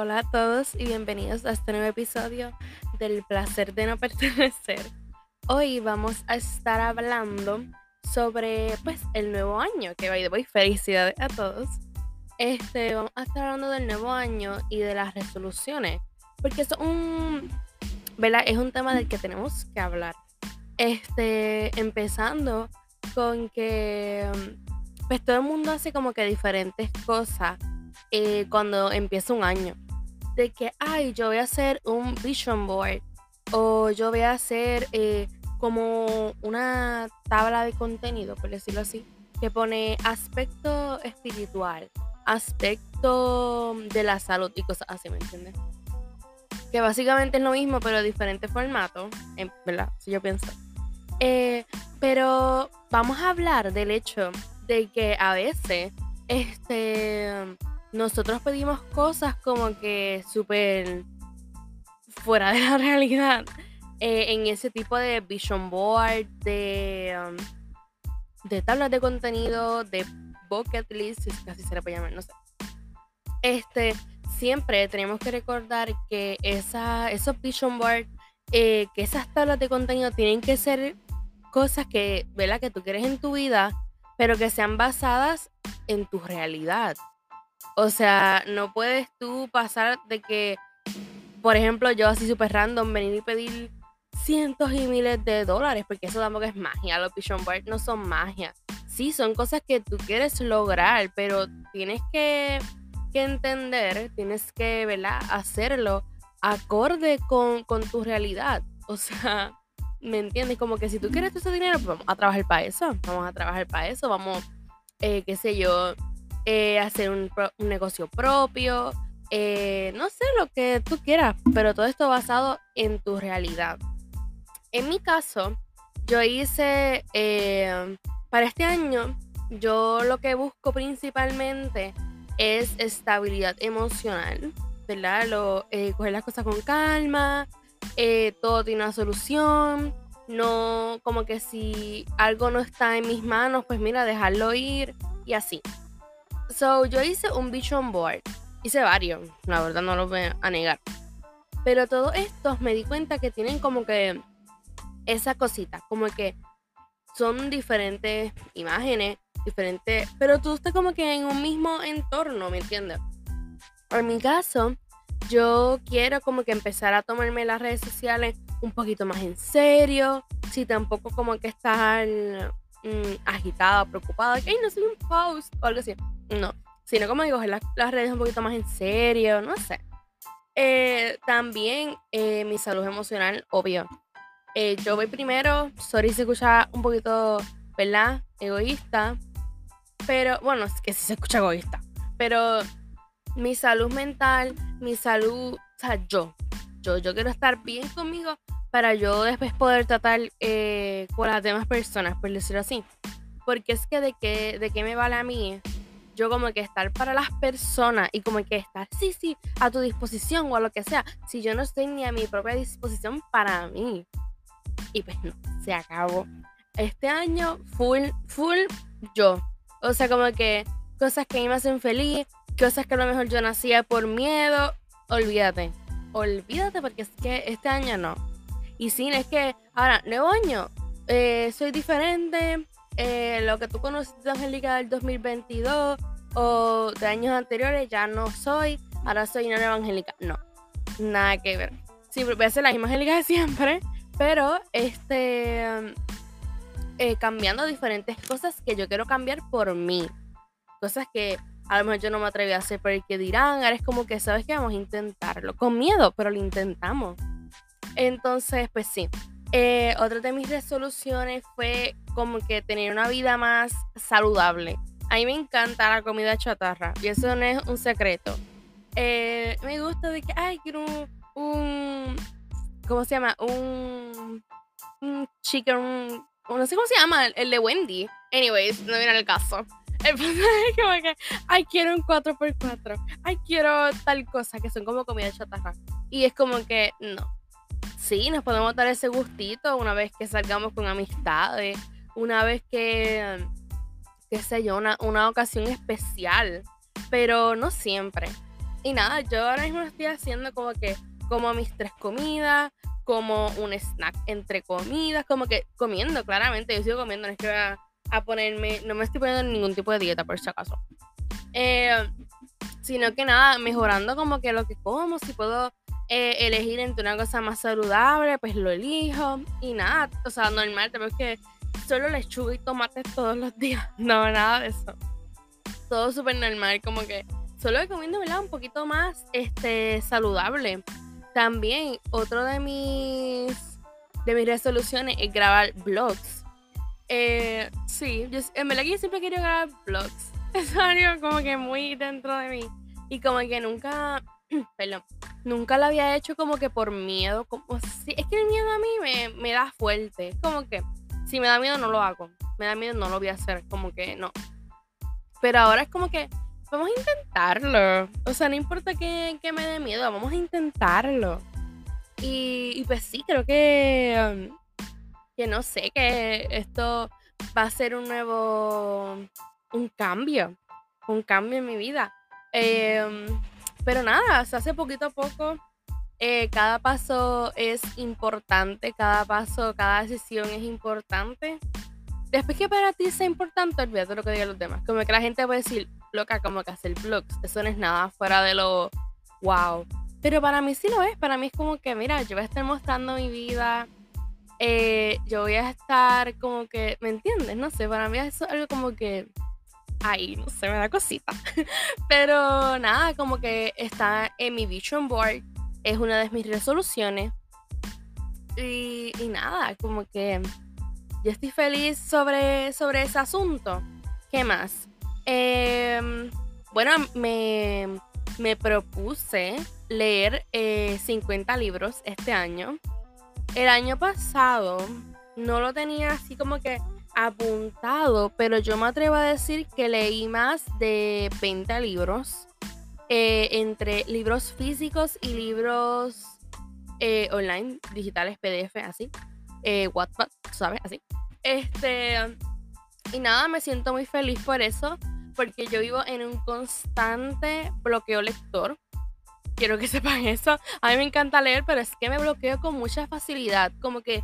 Hola a todos y bienvenidos a este nuevo episodio del placer de no pertenecer. Hoy vamos a estar hablando sobre pues el nuevo año, que by the way, felicidades a todos. Este, vamos a estar hablando del nuevo año y de las resoluciones, porque es un, ¿verdad? Es un tema del que tenemos que hablar. Este, empezando con que pues todo el mundo hace como que diferentes cosas eh, cuando empieza un año. De que, ay, yo voy a hacer un vision board o yo voy a hacer eh, como una tabla de contenido, por decirlo así, que pone aspecto espiritual, aspecto de la salud y cosas así, ¿me entiendes? Que básicamente es lo mismo, pero diferente formato, ¿verdad? Si yo pienso. Eh, pero vamos a hablar del hecho de que a veces este, nosotros pedimos cosas como que súper fuera de la realidad eh, en ese tipo de vision board, de, um, de tablas de contenido, de bucket list, si casi se le puede llamar, no sé. Este, siempre tenemos que recordar que esa, esos vision board, eh, que esas tablas de contenido tienen que ser cosas que, ¿verdad? que tú quieres en tu vida pero que sean basadas en tu realidad. O sea, no puedes tú pasar de que, por ejemplo, yo así súper random, venir y pedir cientos y miles de dólares, porque eso tampoco es magia. Los Board no son magia. Sí, son cosas que tú quieres lograr, pero tienes que, que entender, tienes que, ¿verdad? Hacerlo acorde con, con tu realidad. O sea, ¿Me entiendes? Como que si tú quieres ese dinero, pues vamos a trabajar para eso. Vamos a trabajar para eso. Vamos, eh, qué sé yo, eh, hacer un, negocio propio. Eh, no sé lo que tú quieras, pero todo esto basado en tu realidad. En mi caso, yo hice, para este año, yo lo que busco principalmente es estabilidad emocional, ¿verdad? Lo, coger las cosas con calma, eh, todo tiene una solución. No, como que si algo no está en mis manos, pues mira, dejarlo ir y así. So, yo hice un vision board. Hice varios, la verdad no lo voy a negar. Pero todos estos me di cuenta que tienen como que esa cosita, como que son diferentes imágenes, diferentes, pero tú estás como que en un mismo entorno, ¿me entiendes? En mi caso, yo quiero como que empezar a tomarme las redes sociales un poquito más en serio, si tampoco como que estar mm, agitada, preocupada, que no soy un post o algo así. No, sino como digo, las, redes un poquito más en serio, no sé. Eh, también eh, mi salud emocional, obvio. Eh, yo voy primero, sorry se escucha un poquito, ¿verdad? Egoísta. Pero, bueno, es que sí se escucha egoísta. Pero mi salud mental, mi salud, o sea, yo, yo, yo quiero estar bien conmigo para yo después poder tratar con las demás personas, por decirlo así. Porque es que de qué, de qué me vale a mí yo como que estar para las personas y como que estar, sí, sí, a tu disposición o a lo que sea, si yo no estoy ni a mi propia disposición para mí. Y pues no, se acabó. Este año, full, full yo. O sea, como que cosas que a mí me hacen feliz, cosas que a lo mejor yo nacía por miedo, olvídate. Olvídate porque es que este año no. Y sí, es que ahora, nuevo año, eh, soy diferente. Eh, lo que tú conociste de Angélica del 2022 o de años anteriores ya no soy. Ahora soy una nueva Angélica. No, nada que ver. Sí, voy a ser la misma Angélica de siempre, pero este. Eh, cambiando diferentes cosas que yo quiero cambiar por mí. Cosas que a lo mejor yo no me atreví a hacer porque dirán, ahora es como que sabes que vamos a intentarlo, con miedo, pero lo intentamos. Entonces, pues sí. Eh, otra de mis resoluciones fue como que tener una vida más saludable. A mí me encanta la comida chatarra y eso no es un secreto. Eh, me gusta de que, ay, quiero un, ¿cómo se llama? Un, un chicken, no sé cómo se llama, el de Wendy. Anyways, no viene el caso. El es como que, ay, quiero un 4x4. Ay, quiero tal cosa, que son como comida chatarra. Y es como que, no. Sí, nos podemos dar ese gustito una vez que salgamos con amistades, una vez que, qué sé yo, una, una ocasión especial, pero no siempre. y nada, yo ahora mismo estoy haciendo como que como mis tres comidas, como un snack entre comidas, como que comiendo, claramente, yo sigo comiendo, no es que voy a, ponerme, no me estoy poniendo en ningún tipo de dieta por si acaso. Eh, sino que nada, mejorando como que lo que como, si puedo eh, elegir entre una cosa más saludable, pues lo elijo. Y nada, o sea, normal, es que solo lechuga y tomates todos los días. No, nada de eso. Todo súper normal, como que solo comiendo, ¿verdad? Un poquito más este, saludable. También, otro de mis, de mis resoluciones es grabar vlogs. Eh, sí, en verdad que yo siempre quiero grabar vlogs. Es algo como que muy dentro de mí. Y como que nunca, perdón, nunca lo había hecho como que por miedo. Como, si, es que el miedo a mí me, me da fuerte. Como que si me da miedo no lo hago. Me da miedo no lo voy a hacer. Como que no. Pero ahora es como que vamos a intentarlo. O sea, no importa que, que me dé miedo, vamos a intentarlo. Y, pues sí, creo que, um, que no sé, que esto va a ser un nuevo, un cambio, un cambio en mi vida. Em, pero nada, se hace poquito a poco. Eh, cada paso es importante, cada paso, cada decisión es importante. Después que para ti sea importante, olvídate lo que digan los demás. Como que la gente puede decir, loca, como que hacer vlogs, eso no es nada fuera de lo wow. Pero para mí sí lo es, para mí es como que, mira, yo voy a estar mostrando mi vida, eh, yo voy a estar como que, ¿me entiendes? No sé, para mí es algo como que Ay, no sé, me da cosita. Pero nada, como que está en mi vision board. Es una de mis resoluciones. Y, nada, como que yo estoy feliz sobre, sobre ese asunto. ¿Qué más? Em, bueno, me, me, propuse leer 50 eh, libros este año. El año pasado no lo tenía así como que apuntado, pero yo me atrevo a decir que leí más de 20 libros, eh, entre libros físicos y libros eh, online, digitales, PDF, así, eh, WhatsApp, ¿sabes? Así. Este, y nada, me siento muy feliz por eso, porque yo vivo en un constante bloqueo lector. Quiero que sepan eso. A mí me encanta leer, pero es que me bloqueo con mucha facilidad. Como que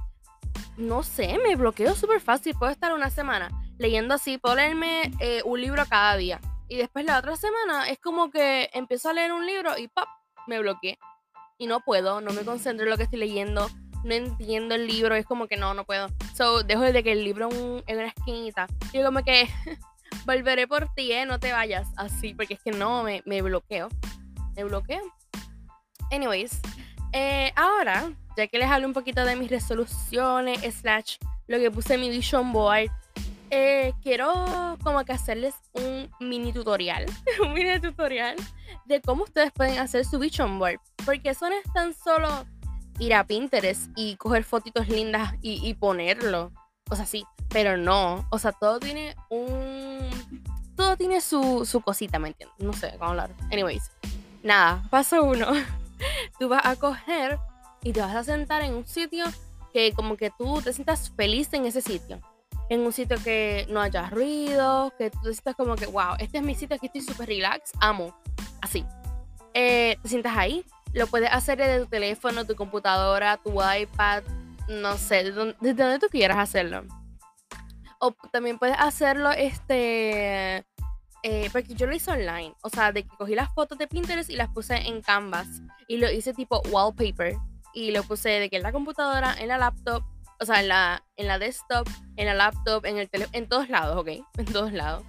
no sé, me bloqueo súper fácil. Puedo estar una semana leyendo así, puedo leerme eh, un libro cada día. Y después la otra semana es como que empiezo a leer un libro y ¡pap! me bloqueé. Y no puedo, no me concentro en lo que estoy leyendo, no entiendo el libro, es como que no, no puedo. So, dejo de que el libro en una esquinita. Y como que volveré por ti, ¿eh? No te vayas así, porque es que no, me, me bloqueo. Me bloqueo. Anyways, eh, ahora ya que les hablo un poquito de mis resoluciones, slash, lo que puse en mi vision board, eh, quiero como que hacerles un mini tutorial, un mini tutorial de cómo ustedes pueden hacer su vision board. Porque eso no es tan solo ir a Pinterest y coger fotitos lindas y, ponerlo. O sea, sí, pero no. O sea, todo tiene un... Todo tiene su, su cosita, ¿me entiendes? No sé cómo hablar. Anyways, nada, paso uno. Tú vas a coger y te vas a sentar en un sitio que como que tú te sientas feliz en ese sitio. En un sitio que no haya ruido, que tú sientas como que, wow, este es mi sitio, aquí estoy súper relax, amo. Así. Eh, te sientas ahí. Lo puedes hacer desde tu teléfono, tu computadora, tu iPad, no sé, desde donde, tú quieras hacerlo. O también puedes hacerlo, este, eh, porque yo lo hice online. O sea, de que cogí las fotos de Pinterest y las puse en Canvas. Y lo hice tipo wallpaper y lo puse de que en la computadora, en la laptop, o sea, en la, en la desktop, en la laptop, en el teléfono, en todos lados, ¿ok? En todos lados.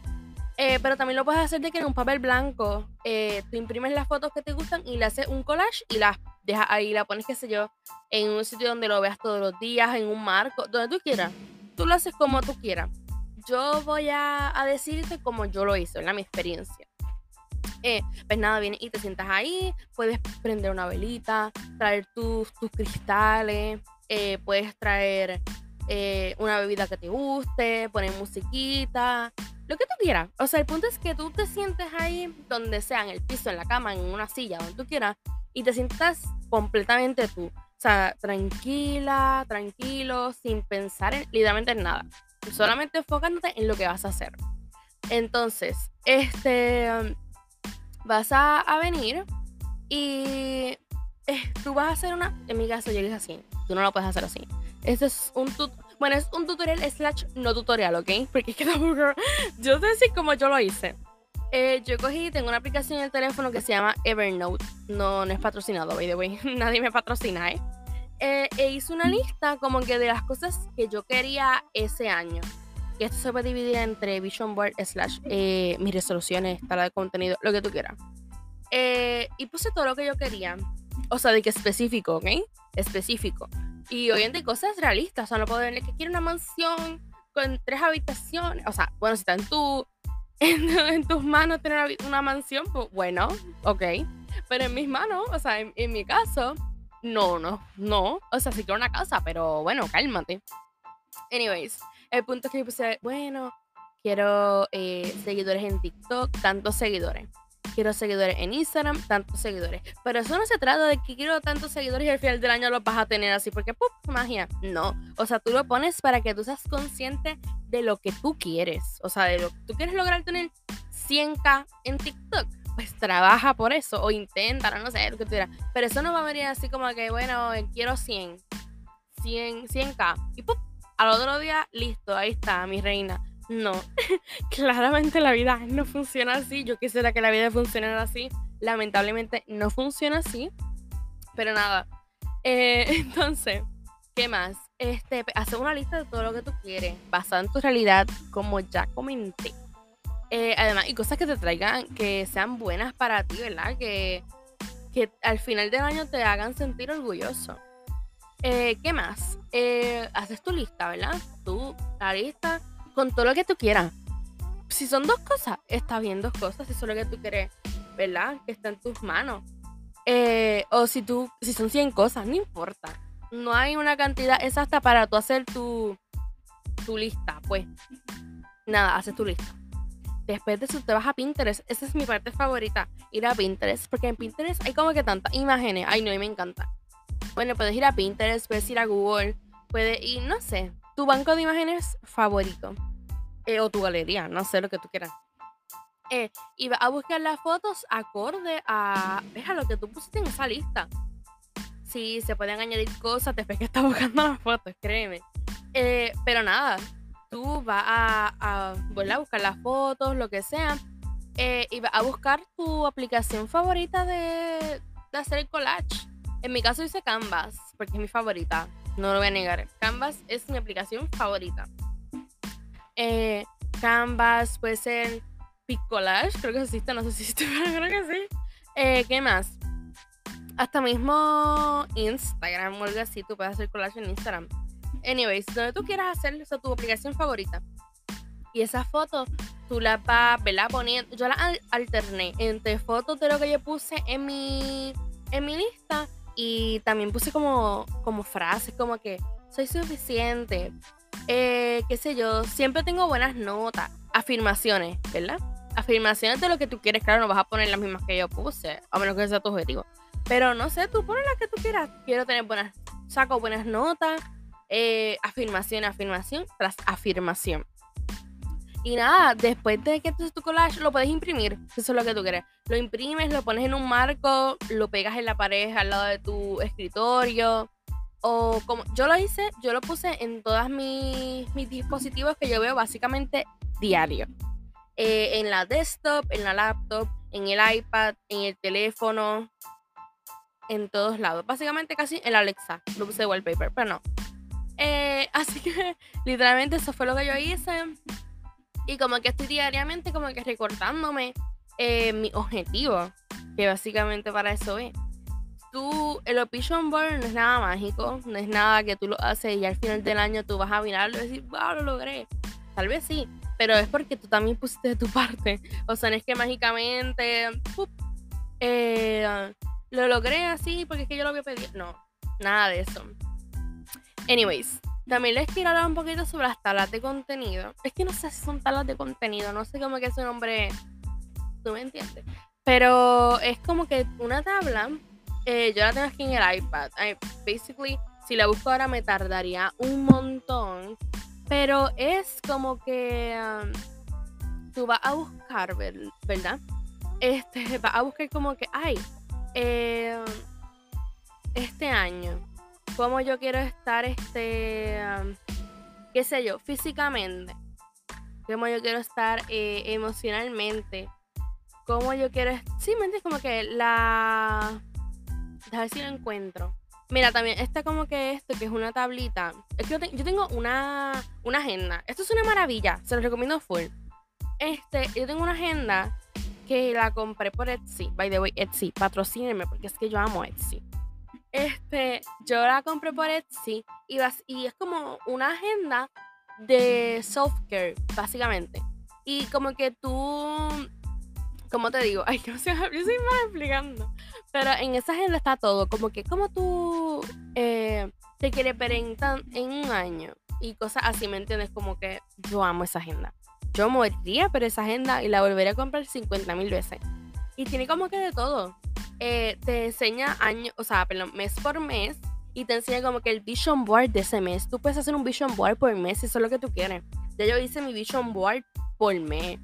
Eh, pero también lo puedes hacer de que en un papel blanco eh, tú imprimes las fotos que te gustan y le haces un collage y las dejas ahí, la pones, qué sé yo, en un sitio donde lo veas todos los días, en un marco, donde tú quieras. Tú lo haces como tú quieras. Yo voy a, a decirte como yo lo hice, en mi experiencia. Eh, pues nada, vienes y te sientas ahí, puedes prender una velita, traer tus, tus cristales, eh, puedes traer eh, una bebida que te guste, poner musiquita, lo que tú quieras. O sea, el punto es que tú te sientes ahí donde sea, en el piso, en la cama, en una silla, donde tú quieras, y te sientas completamente tú. O sea, tranquila, tranquilo, sin pensar en, literalmente en nada. Solamente enfocándote en lo que vas a hacer. Entonces, este vas a, venir y eh, tú vas a hacer una. En mi caso, yo es así. Tú no lo puedes hacer así. Este es un Bueno, es un tutorial slash no tutorial, ¿ok? Porque es que tampoco. Yo sé si como yo lo hice. Eh, yo cogí, tengo una aplicación en el teléfono que se llama Evernote. No, no es patrocinado, by the way. Nadie me patrocina, ¿eh? ¿eh? E hice una lista como que de las cosas que yo quería ese año. Y esto se puede dividir entre Vision Board slash eh, mis resoluciones, tala de contenido, lo que tú quieras. Eh, y puse todo lo que yo quería. O sea, de que específico, ¿ok? Específico. Y obviamente cosas realistas. O sea, no puedo decirle que quiero una mansión con tres habitaciones. O sea, bueno, si está en, tu, en, tus manos tener una mansión, pues bueno, ok. Pero en mis manos, o sea, en, en mi caso, no, no, no. O sea, sí quiero una casa, pero bueno, cálmate. Anyways, el punto es que yo puse, bueno, quiero eh, seguidores en TikTok, tantos seguidores. Quiero seguidores en Instagram, tantos seguidores. Pero eso no se trata de que quiero tantos seguidores y al final del año los vas a tener así, porque ¡pum! magia. No. O sea, tú lo pones para que tú seas consciente de lo que tú quieres. O sea, de lo que tú quieres lograr tener 100k en TikTok. Pues trabaja por eso o intenta, no sé, lo que tú quieras. Pero eso no va a venir así como que, bueno, quiero 100. 100, 100k. Y ¡pum! al otro día, listo, ahí está, mi reina. No, claramente la vida no funciona así. Yo quisiera que la vida funcionara así. Lamentablemente no funciona así. Pero nada. Eh, entonces, ¿qué más? Este, hacer una lista de todo lo que tú quieres, basada en tu realidad, como ya comenté. Eh, además, y cosas que te traigan, que sean buenas para ti, ¿verdad? Que, que al final del año te hagan sentir orgulloso. Eh, ¿Qué más? Haces tu lista, ¿verdad? Tú, la lista con todo lo que tú quieras. Si son dos cosas, está bien dos cosas. Si es lo que tú quieres, ¿verdad? Que está en tus manos. Eh, o si tú, si son 100 cosas, no importa. No hay una cantidad exacta para tú hacer tu, tu lista, pues. Nada, haces tu lista. Después de eso te vas a Pinterest. Esa es mi parte favorita, ir a Pinterest. Porque en Pinterest hay como que tantas imágenes. Ay, no, y me encanta. Bueno, puedes ir a Pinterest, puedes ir a Google, puedes ir, no sé, tu banco de imágenes favorito. Eh, o tu galería, no sé lo que tú quieras. Eh, y vas a buscar las fotos acorde a, a lo que tú pusiste en esa lista. Sí, se pueden añadir cosas después que estás buscando las fotos, créeme. Eh, pero nada, tú vas a, a, a buscar las fotos, lo que sea, eh, y vas a buscar tu aplicación favorita de, de hacer el collage. En mi caso hice Canvas, porque es mi favorita. No lo voy a negar. Canvas es mi aplicación favorita. Eh, Canvas puede ser Picolage, creo que existe, no sé si existe, pero creo que sí. Eh, ¿Qué más? Hasta mismo Instagram o algo así, tú puedes hacer collage en Instagram. Anyways, donde tú quieras hacer esa tu aplicación favorita. Y esas fotos tú las vas, ¿verdad? Poniendo. Yo las alterné entre fotos de lo que yo puse en mi, en mi lista y también puse como, como frases como que soy suficiente, eh, qué sé yo, siempre tengo buenas notas, afirmaciones, ¿verdad? Afirmaciones de lo que tú quieres, claro, no vas a poner las mismas que yo puse, a menos que sea tu objetivo. Pero no sé, tú pones las que tú quieras. Quiero tener buenas, saco buenas notas, eh, afirmación, afirmación tras afirmación. Y nada, después de que tú tu collage, lo puedes imprimir. Eso es lo que tú quieres. Lo imprimes, lo pones en un marco, lo pegas en la pared al lado de tu escritorio. O como yo lo hice, yo lo puse en todos mis, mis dispositivos que yo veo básicamente diario. Eh, en la desktop, en la laptop, en el iPad, en el teléfono, en todos lados. Básicamente casi en la Alexa. Lo puse de wallpaper, pero no. Eh, así que literalmente eso fue lo que yo hice. Y como que estoy diariamente como que recordándome eh, mi objetivo, que básicamente para eso es. Tú, el Option Board no es nada mágico, no es nada que tú lo haces y al final del año tú vas a mirarlo y decir, wow, lo logré. Tal vez sí, pero es porque tú también pusiste de tu parte. O sea, no es que mágicamente eh, lo logré así porque es que yo lo había pedido. No, nada de eso. Anyways, también les quiero hablar un poquito sobre las tablas de contenido. Es que no sé si son tablas de contenido, no sé cómo que su nombre. ¿Tú me entiendes? Pero es como que una tabla, eh, yo la tengo aquí en el iPad. basically, si la busco ahora me tardaría un montón. Pero es como que um, tú vas a buscar, ¿verdad? este, vas a buscar como que, ay, eh, este año, cómo yo quiero estar, este, qué sé yo, físicamente, cómo yo quiero estar eh, emocionalmente, cómo yo quiero, sí, me entiendes, como que la, a ver si lo encuentro. Mira, también está como que esto, que es una tablita. Es que yo, tengo una, agenda. Esto es una maravilla, se lo recomiendo full. Este, yo tengo una agenda que la compré por Etsy. By the way, Etsy, patrocínenme porque es que yo amo Etsy. Este, yo la compré por Etsy y, y es como una agenda de self-care, básicamente. Y como que tú, como te digo, ay, no sé, yo soy más explicando. Pero en esa agenda está todo, como que como tú eh, te quieres ver en, en un año y cosas así, ¿me entiendes? Como que yo amo esa agenda yo moriría por esa agenda y la volvería a comprar 50 mil veces. Y tiene como que de todo. Eh, te enseña año, o sea, perdón, mes por mes y te enseña como que el vision board de ese mes. Tú puedes hacer un vision board por mes si eso es lo que tú quieres. Ya yo hice mi vision board por mes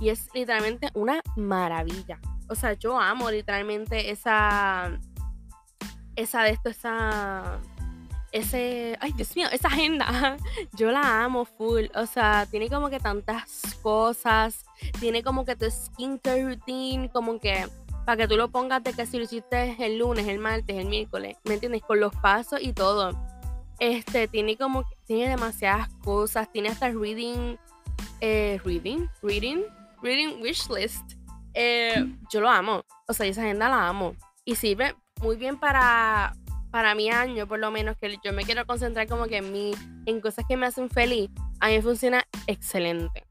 y es literalmente una maravilla. O sea, yo amo literalmente esa esa de esto, esa ese, ay Dios mío, esa agenda, yo la amo full, o sea, tiene como que tantas cosas, tiene como que tu skincare routine, como que para que tú lo pongas de que si lo hiciste el lunes, el martes, el miércoles, ¿me entiendes? Con los pasos y todo. Este, tiene como, tiene demasiadas cosas, tiene hasta reading, eh, reading, reading, reading wish list. Eh, yo lo amo, o sea, esa agenda la amo. Y sirve muy bien para para mi año, por lo menos, que yo me quiero concentrar como que en mí, en cosas que me hacen feliz, a mí funciona excelente.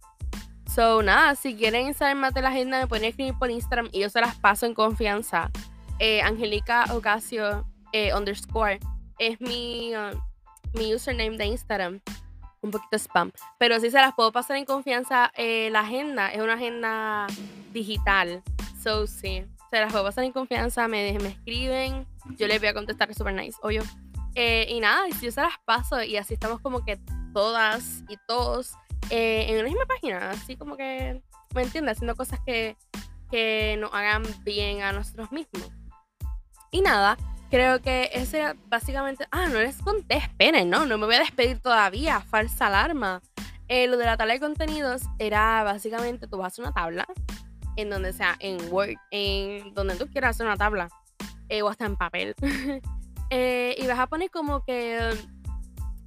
So, nada, si quieren saber más de la agenda, me pueden escribir por Instagram y yo se las paso en confianza. Eh, Angelica Ocasio eh, underscore es mi, uh, mi username de Instagram. Un poquito spam. Pero sí se las puedo pasar en confianza. Eh, la agenda es una agenda digital. So, sí se las puedo pasar en confianza, me, me escriben, yo les voy a contestar super nice, obvio. Eh, y nada, yo se las paso y así estamos como que todas y todos eh, en una misma página, así como que, ¿me entiendes? Haciendo cosas que, que nos hagan bien a nosotros mismos. Y nada, creo que ese era básicamente. Ah, no les conté, esperen, no, no me voy a despedir todavía, falsa alarma. Eh, lo de la tabla de contenidos era básicamente tú vas a hacer una tabla en donde sea, en Word, en donde tú quieras hacer una tabla eh, o hasta en papel. Eh, y vas a poner como que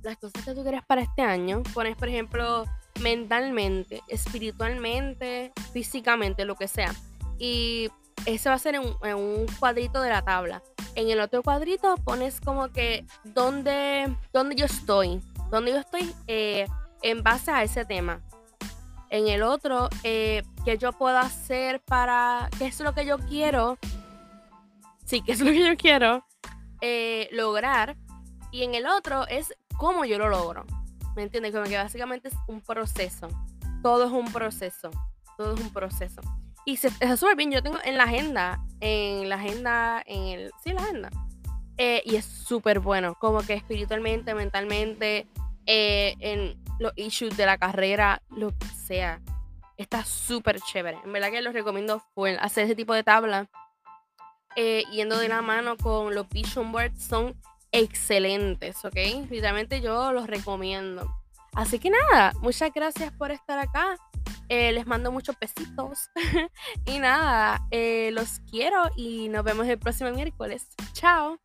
las cosas que tú quieres para este año. Pones, por ejemplo, mentalmente, espiritualmente, físicamente, lo que sea. Y eso va a ser en, un cuadrito de la tabla. En el otro cuadrito pones como que dónde, dónde yo estoy. Dónde yo estoy eh, en base a ese tema en el otro, eh, qué yo puedo hacer para, qué es lo que yo quiero, sí, qué es lo que yo quiero eh, lograr. Y en el otro es cómo yo lo logro. ¿Me entiendes? Como que básicamente es un proceso. Todo es un proceso. Todo es un proceso. Y se, está súper bien. Yo tengo en la agenda, en la agenda, en el, sí, la agenda. Eh, y es súper bueno. Como que espiritualmente, mentalmente, en los issues de la carrera, lo que sea. Está súper chévere. En verdad que los recomiendo. Hacer ese tipo de tabla. Eh, yendo de la mano con los vision boards son excelentes, ¿ok? Literalmente yo los recomiendo. Así que nada, muchas gracias por estar acá. Eh, les mando muchos besitos. y nada, eh, los quiero y nos vemos el próximo miércoles. Chao.